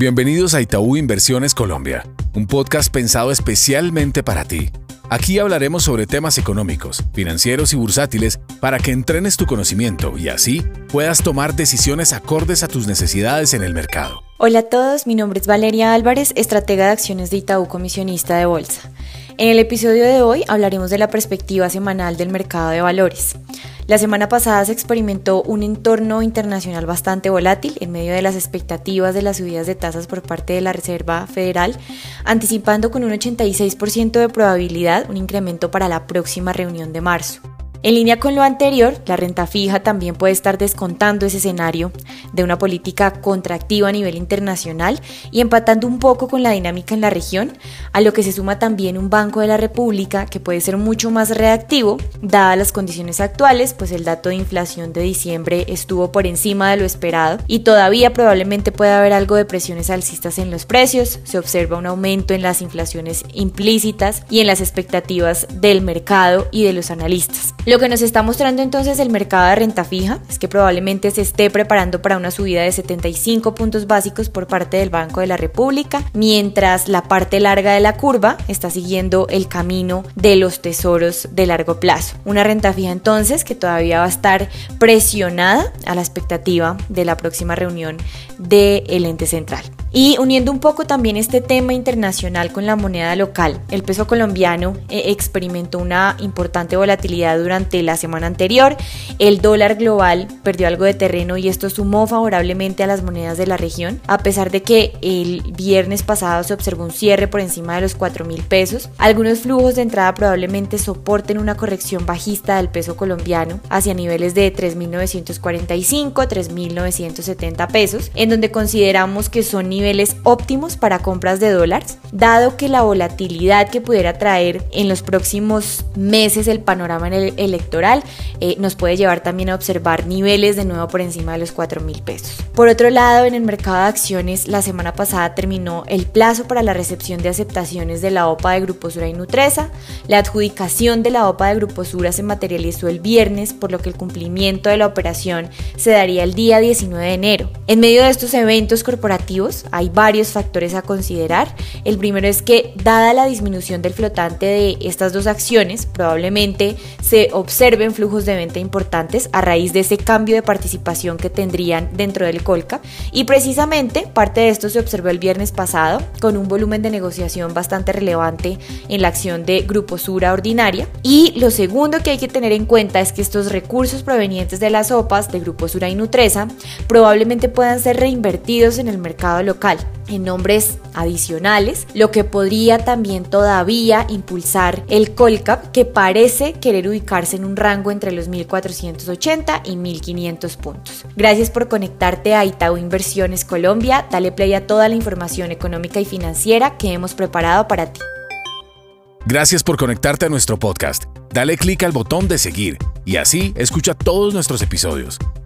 Bienvenidos a Itaú Inversiones Colombia, un podcast pensado especialmente para ti. Aquí hablaremos sobre temas económicos, financieros y bursátiles para que entrenes tu conocimiento y así puedas tomar decisiones acordes a tus necesidades en el mercado. Hola a todos, mi nombre es Valeria Álvarez, estratega de acciones de Itaú Comisionista de Bolsa. En el episodio de hoy hablaremos de la perspectiva semanal del mercado de valores. La semana pasada se experimentó un entorno internacional bastante volátil en medio de las expectativas de las subidas de tasas por parte de la Reserva Federal, anticipando con un 86% de probabilidad un incremento para la próxima reunión de marzo. En línea con lo anterior, la renta fija también puede estar descontando ese escenario de una política contractiva a nivel internacional y empatando un poco con la dinámica en la región, a lo que se suma también un Banco de la República que puede ser mucho más reactivo, dadas las condiciones actuales, pues el dato de inflación de diciembre estuvo por encima de lo esperado y todavía probablemente puede haber algo de presiones alcistas en los precios, se observa un aumento en las inflaciones implícitas y en las expectativas del mercado y de los analistas. Lo que nos está mostrando entonces el mercado de renta fija es que probablemente se esté preparando para una subida de 75 puntos básicos por parte del Banco de la República, mientras la parte larga de la curva está siguiendo el camino de los tesoros de largo plazo. Una renta fija entonces que todavía va a estar presionada a la expectativa de la próxima reunión del ente central. Y uniendo un poco también este tema internacional con la moneda local, el peso colombiano eh, experimentó una importante volatilidad durante la semana anterior, el dólar global perdió algo de terreno y esto sumó favorablemente a las monedas de la región, a pesar de que el viernes pasado se observó un cierre por encima de los 4 mil pesos. Algunos flujos de entrada probablemente soporten una corrección bajista del peso colombiano hacia niveles de 3.945, 3.970 pesos, en donde consideramos que son niveles niveles óptimos para compras de dólares, dado que la volatilidad que pudiera traer en los próximos meses el panorama electoral eh, nos puede llevar también a observar niveles de nuevo por encima de los 4 mil pesos. Por otro lado, en el mercado de acciones, la semana pasada terminó el plazo para la recepción de aceptaciones de la OPA de Grupo Sura y Nutresa. La adjudicación de la OPA de Grupo Sura se materializó el viernes, por lo que el cumplimiento de la operación se daría el día 19 de enero. En medio de estos eventos corporativos, hay varios factores a considerar. El primero es que, dada la disminución del flotante de estas dos acciones, probablemente se observen flujos de venta importantes a raíz de ese cambio de participación que tendrían dentro del Colca. Y precisamente parte de esto se observó el viernes pasado con un volumen de negociación bastante relevante en la acción de Grupo Sura Ordinaria. Y lo segundo que hay que tener en cuenta es que estos recursos provenientes de las OPAs de Grupo Sura y Nutresa probablemente puedan ser reinvertidos en el mercado en nombres adicionales, lo que podría también todavía impulsar el Colcap que parece querer ubicarse en un rango entre los 1480 y 1500 puntos. Gracias por conectarte a Itaú Inversiones Colombia. Dale play a toda la información económica y financiera que hemos preparado para ti. Gracias por conectarte a nuestro podcast. Dale clic al botón de seguir y así escucha todos nuestros episodios.